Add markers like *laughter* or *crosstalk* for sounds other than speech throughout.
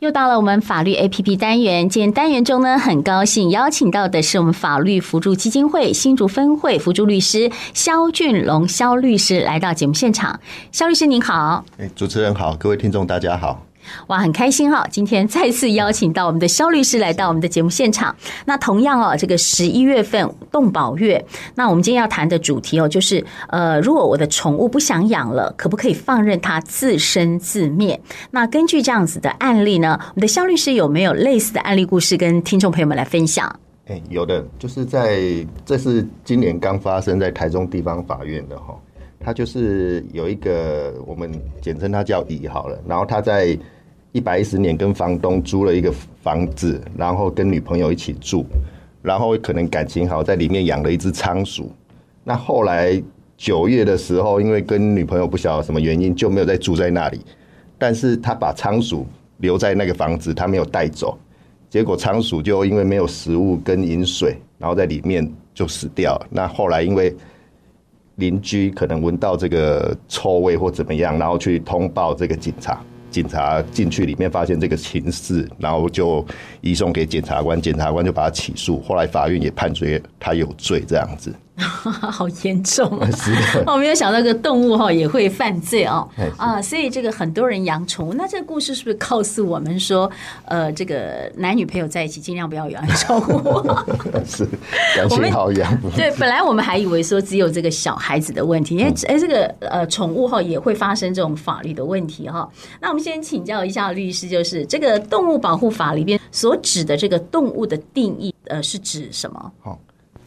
又到了我们法律 APP 单元，今天单元中呢，很高兴邀请到的是我们法律辅助基金会新竹分会辅助律师肖俊龙肖律师来到节目现场。肖律师您好，哎，主持人好，各位听众大家好。哇，很开心哈！今天再次邀请到我们的肖律师来到我们的节目现场。那同样哦，这个十一月份动保月，那我们今天要谈的主题哦，就是呃，如果我的宠物不想养了，可不可以放任它自生自灭？那根据这样子的案例呢，我们的肖律师有没有类似的案例故事跟听众朋友们来分享？哎，有的，就是在这是今年刚发生在台中地方法院的哈，他就是有一个我们简称他叫乙好了，然后他在。一百一十年跟房东租了一个房子，然后跟女朋友一起住，然后可能感情好，在里面养了一只仓鼠。那后来九月的时候，因为跟女朋友不晓得什么原因，就没有再住在那里。但是他把仓鼠留在那个房子，他没有带走。结果仓鼠就因为没有食物跟饮水，然后在里面就死掉了。那后来因为邻居可能闻到这个臭味或怎么样，然后去通报这个警察。警察进去里面发现这个情事，然后就移送给检察官，检察官就把他起诉，后来法院也判决他有罪，这样子。*laughs* 好严重啊！*laughs* 我 *laughs* 没有想到这个动物哈也会犯罪哦啊！所以这个很多人养宠物，那这个故事是不是告诉我们说，呃，这个男女朋友在一起尽量不要养宠物？是，感情好养。对，本来我们还以为说只有这个小孩子的问题，因为哎，这个呃宠物哈也会发生这种法律的问题哈。那我们先请教一下律师，就是这个动物保护法里边所指的这个动物的定义，呃，是指什么？好。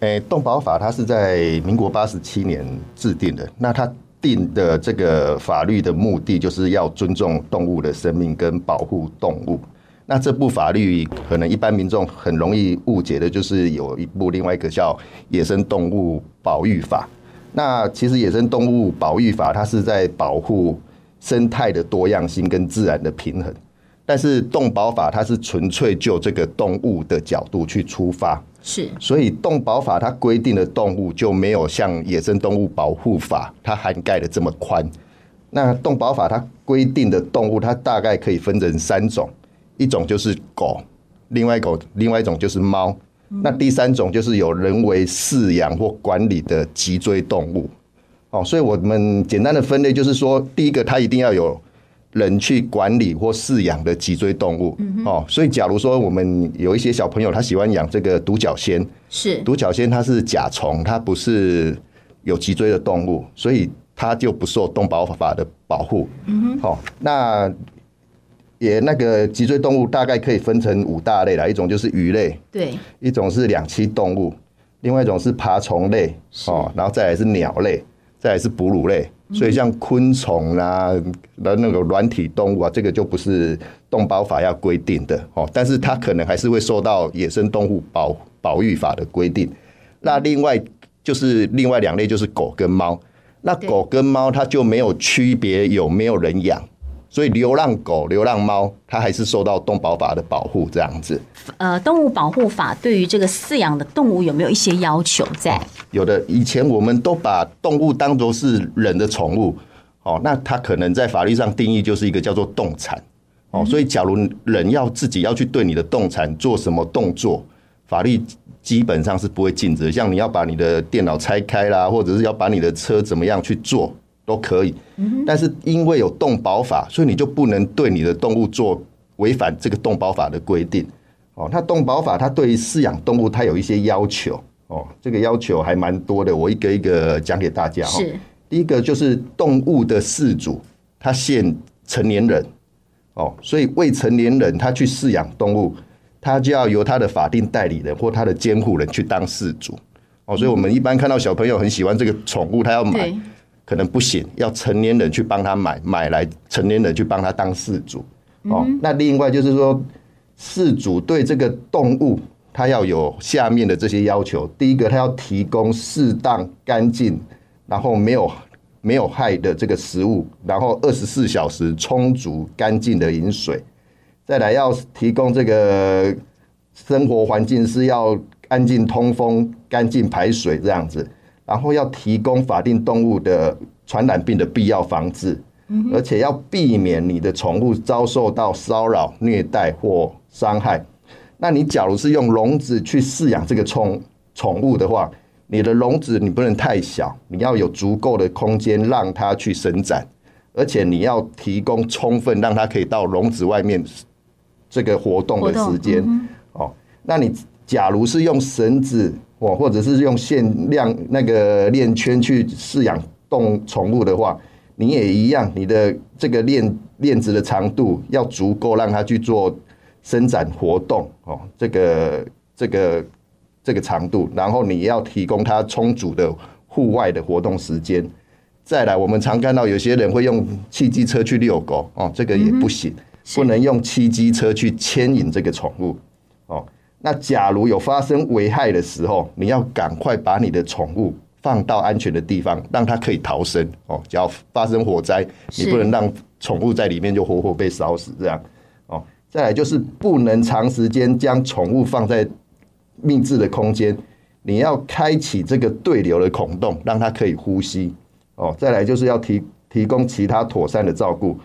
诶，动保法它是在民国八十七年制定的。那它定的这个法律的目的，就是要尊重动物的生命跟保护动物。那这部法律可能一般民众很容易误解的，就是有一部另外一个叫《野生动物保育法》。那其实《野生动物保育法》它是在保护生态的多样性跟自然的平衡，但是动保法它是纯粹就这个动物的角度去出发。是，所以动保法它规定的动物就没有像野生动物保护法它涵盖的这么宽。那动保法它规定的动物，它大概可以分成三种，一种就是狗，另外一种另外一种就是猫，那第三种就是有人为饲养或管理的脊椎动物。哦，所以我们简单的分类就是说，第一个它一定要有。人去管理或饲养的脊椎动物，哦，所以假如说我们有一些小朋友他喜欢养这个独角仙，是。独角仙它是甲虫，它不是有脊椎的动物，所以它就不受动保法的保护。嗯哼，好，那也那个脊椎动物大概可以分成五大类啦，一种就是鱼类，对，一种是两栖动物，另外一种是爬虫类，哦，然后再来是鸟类，再来是哺乳类。所以像昆虫啊，那那个软体动物啊，这个就不是动保法要规定的哦，但是它可能还是会受到野生动物保保育法的规定。那另外就是另外两类就是狗跟猫，那狗跟猫它就没有区别有没有人养。所以流浪狗、流浪猫，它还是受到动保法的保护，这样子。呃，动物保护法对于这个饲养的动物有没有一些要求在？有的，以前我们都把动物当作是人的宠物，哦，那它可能在法律上定义就是一个叫做动产，哦，所以假如人要自己要去对你的动产做什么动作，法律基本上是不会禁止，像你要把你的电脑拆开啦，或者是要把你的车怎么样去做。都可以，但是因为有动保法，所以你就不能对你的动物做违反这个动保法的规定。哦，那动保法它对于饲养动物它有一些要求哦，这个要求还蛮多的，我一个一个讲给大家。是，第一个就是动物的饲主他限成年人哦，所以未成年人他去饲养动物，他就要由他的法定代理人或他的监护人去当饲主。哦，所以我们一般看到小朋友很喜欢这个宠物，他要买。可能不行，要成年人去帮他买，买来成年人去帮他当饲主。哦，那另外就是说，饲主对这个动物，他要有下面的这些要求。第一个，他要提供适当、干净，然后没有没有害的这个食物，然后二十四小时充足、干净的饮水。再来，要提供这个生活环境是要安静通风、干净排水这样子。然后要提供法定动物的传染病的必要防治，而且要避免你的宠物遭受到骚扰、虐待或伤害。那你假如是用笼子去饲养这个宠宠物的话，你的笼子你不能太小，你要有足够的空间让它去伸展，而且你要提供充分让它可以到笼子外面这个活动的时间。哦，那你假如是用绳子哦，或者是用限量那个链圈去饲养动宠物的话，你也一样，你的这个链链子的长度要足够让它去做伸展活动哦，这个这个。这个长度，然后你要提供它充足的户外的活动时间。再来，我们常看到有些人会用汽机车去遛狗哦，这个也不行，不能用汽机车去牵引这个宠物哦。那假如有发生危害的时候，你要赶快把你的宠物放到安全的地方，让它可以逃生哦。只要发生火灾，你不能让宠物在里面就活活被烧死这样哦。再来就是不能长时间将宠物放在。密制的空间，你要开启这个对流的孔洞，让它可以呼吸哦。再来就是要提提供其他妥善的照顾。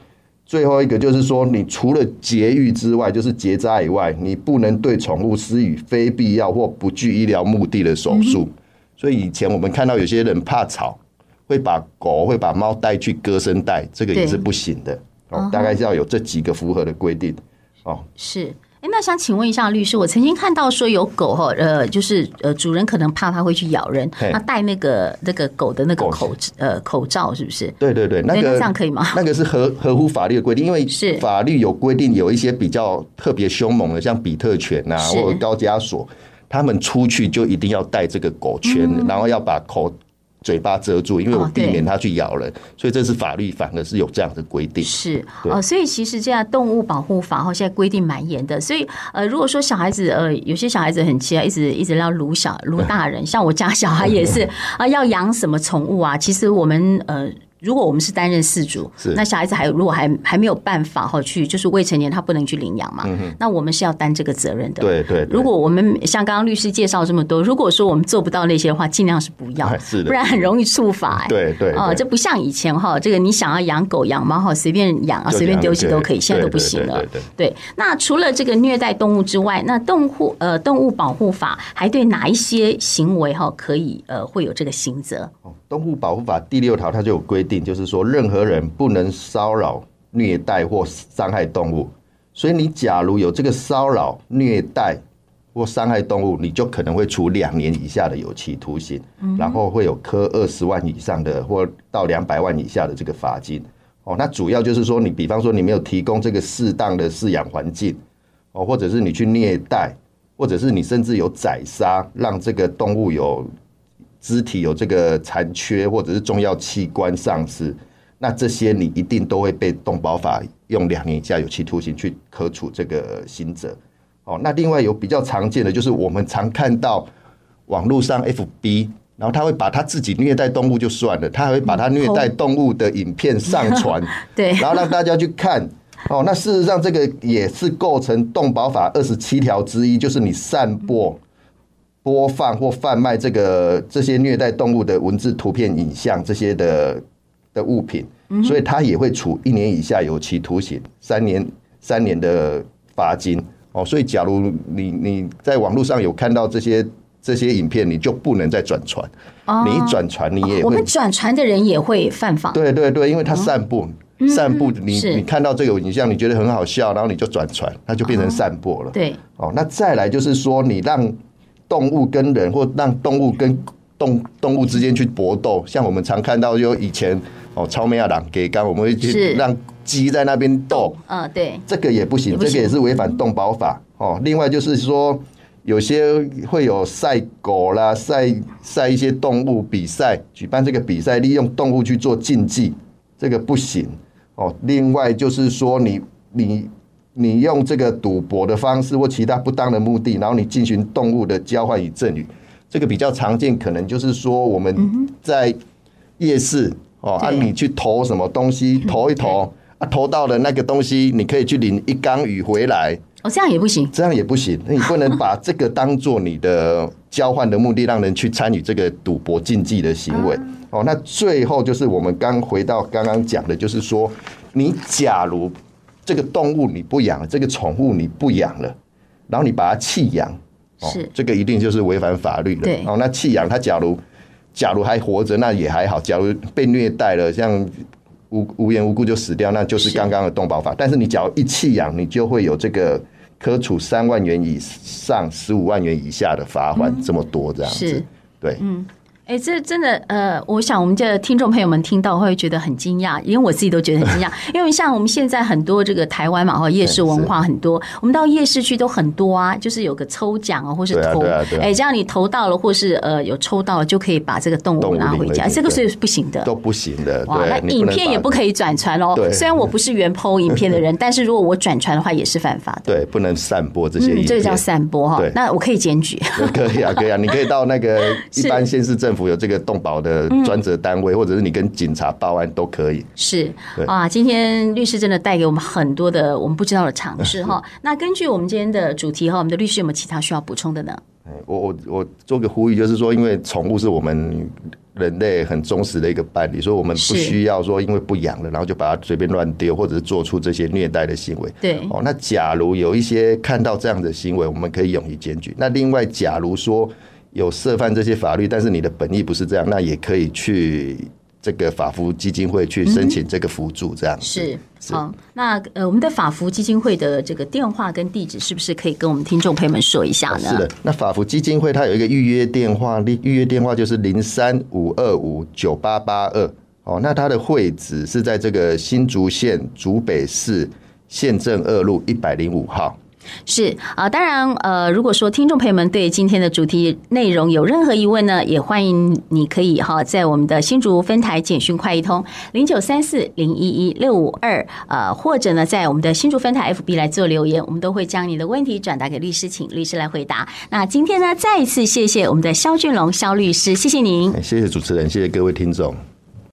最后一个就是说，你除了节育之外，就是结扎以外，你不能对宠物施予非必要或不具医疗目的的手术。所以以前我们看到有些人怕吵，会把狗会把猫带去割声带，这个也是不行的哦。大概是要有这几个符合的规定哦。是。哎，那想请问一下律师，我曾经看到说有狗哈，呃，就是呃，主人可能怕它会去咬人，他戴那个那个狗的那个口呃口罩，是不是？对对对，那个这样可以吗？那个是合合乎法律的规定，因为是法律有规定，有一些比较特别凶猛的，像比特犬呐、啊，或者高加索，他们出去就一定要戴这个狗圈，嗯、然后要把口。嘴巴遮住，因为我避免它去咬人，哦、所以这是法律反而是有这样的规定。是哦，所以其实这样动物保护法哈，现在规定蛮严的。所以呃，如果说小孩子呃，有些小孩子很奇怪，一直一直要撸小撸大人，像我家小孩也是 *laughs* 啊，要养什么宠物啊？其实我们呃。如果我们是担任饲主，那小孩子还如果还还没有办法哈去，就是未成年他不能去领养嘛，那我们是要担这个责任的。对对。如果我们像刚刚律师介绍这么多，如果说我们做不到那些的话，尽量是不要，不然很容易触法。对对。哦，这不像以前哈，这个你想要养狗养猫哈，随便养啊，随便丢弃都可以，现在都不行了。对对。那除了这个虐待动物之外，那动物呃动物保护法还对哪一些行为哈可以呃会有这个刑责？动物保护法第六条它就有规定，就是说任何人不能骚扰、虐待或伤害动物。所以你假如有这个骚扰、虐待或伤害动物，你就可能会处两年以下的有期徒刑，然后会有科二十万以上的或到两百万以下的这个罚金。哦，那主要就是说，你比方说你没有提供这个适当的饲养环境，哦，或者是你去虐待，或者是你甚至有宰杀，让这个动物有。肢体有这个残缺，或者是重要器官丧失，那这些你一定都会被动保法用两年以下有期徒刑去可处这个刑责。哦，那另外有比较常见的就是我们常看到网络上 FB，然后他会把他自己虐待动物就算了，他还会把他虐待动物的影片上传，*laughs* 对，然后让大家去看。哦，那事实上这个也是构成动保法二十七条之一，就是你散播。播放或贩卖这个这些虐待动物的文字、图片、影像这些的的物品，所以他也会处一年以下有期徒刑，三年三年的罚金。哦，所以假如你你在网络上有看到这些这些影片，你就不能再转传。你一转传，你也会，我们转传的人也会犯法。对对对，因为他散布散布，你你看到这个影像，你觉得很好笑，然后你就转传，那就变成散播了。对。哦，那再来就是说，你让。动物跟人，或让动物跟动动物之间去搏斗，像我们常看到，就以前哦，超美亚狼给刚，我们会去让鸡在那边斗，嗯，对，这个也不行，这个也是违反动保法哦。另外就是说，有些会有赛狗啦，赛赛一些动物比赛，举办这个比赛，利用动物去做竞技，这个不行哦。另外就是说你，你你。你用这个赌博的方式或其他不当的目的，然后你进行动物的交换与赠与，这个比较常见，可能就是说我们在夜市哦，啊，你去投什么东西，*laughs* 投一投啊，投到了那个东西，你可以去领一缸鱼回来。哦，这样也不行，这样也不行，那你不能把这个当做你的交换的目的，让人去参与这个赌博竞技的行为。*laughs* 哦，那最后就是我们刚回到刚刚讲的，就是说，你假如这个动物你不养了，这个宠物你不养了，然后你把它弃养，哦，是这个一定就是违反法律的。哦，那弃养它，假如假如还活着，那也还好；假如被虐待了，像无无缘无故就死掉，那就是刚刚的动保法。但是你假如一弃养，你就会有这个。可处三万元以上十五万元以下的罚款，这么多这样子，是对，嗯。哎，这真的呃，我想我们的听众朋友们听到会觉得很惊讶，因为我自己都觉得很惊讶。*laughs* 因为像我们现在很多这个台湾嘛，哈，夜市文化很多，我们到夜市去都很多啊，就是有个抽奖啊，或是投，哎，这样你投到了，或是呃有抽到了，就可以把这个动物拿回家。这个是不行的，都不行的。哇，那影片也不可以转传哦。虽然我不是原 PO 影片的人，*laughs* 但是如果我转传的话，也是犯法的。对，不能散播这些影片。这个叫散播哈。那我可以检举。可以啊，可以啊，你可以到那个 *laughs* 一般县市政府有这个动保的专责单位，或者是你跟警察报案都可以。是啊，今天律师真的带给我们很多的我们不知道的尝试哈。那根据我们今天的主题哈，我们的律师有没有其他需要补充的呢？我我我做个呼吁，就是说，因为宠物是我们人类很忠实的一个伴侣，所以我们不需要说因为不养了，然后就把它随便乱丢，或者是做出这些虐待的行为。对哦，那假如有一些看到这样的行为，我们可以勇于检举。那另外，假如说。有涉犯这些法律，但是你的本意不是这样，那也可以去这个法服基金会去申请这个辅助，这样、嗯、是好。那呃，我们的法服基金会的这个电话跟地址，是不是可以跟我们听众朋友们说一下呢？是的，那法服基金会它有一个预约电话，预约电话就是零三五二五九八八二。哦，那它的会址是在这个新竹县竹北市县政二路一百零五号。是啊，当然，呃，如果说听众朋友们对今天的主题内容有任何疑问呢，也欢迎你可以哈在我们的新竹分台简讯快易通零九三四零一一六五二，呃，或者呢在我们的新竹分台 FB 来做留言，我们都会将你的问题转达给律师，请律师来回答。那今天呢，再一次谢谢我们的肖俊龙肖律师，谢谢您，谢谢主持人，谢谢各位听众。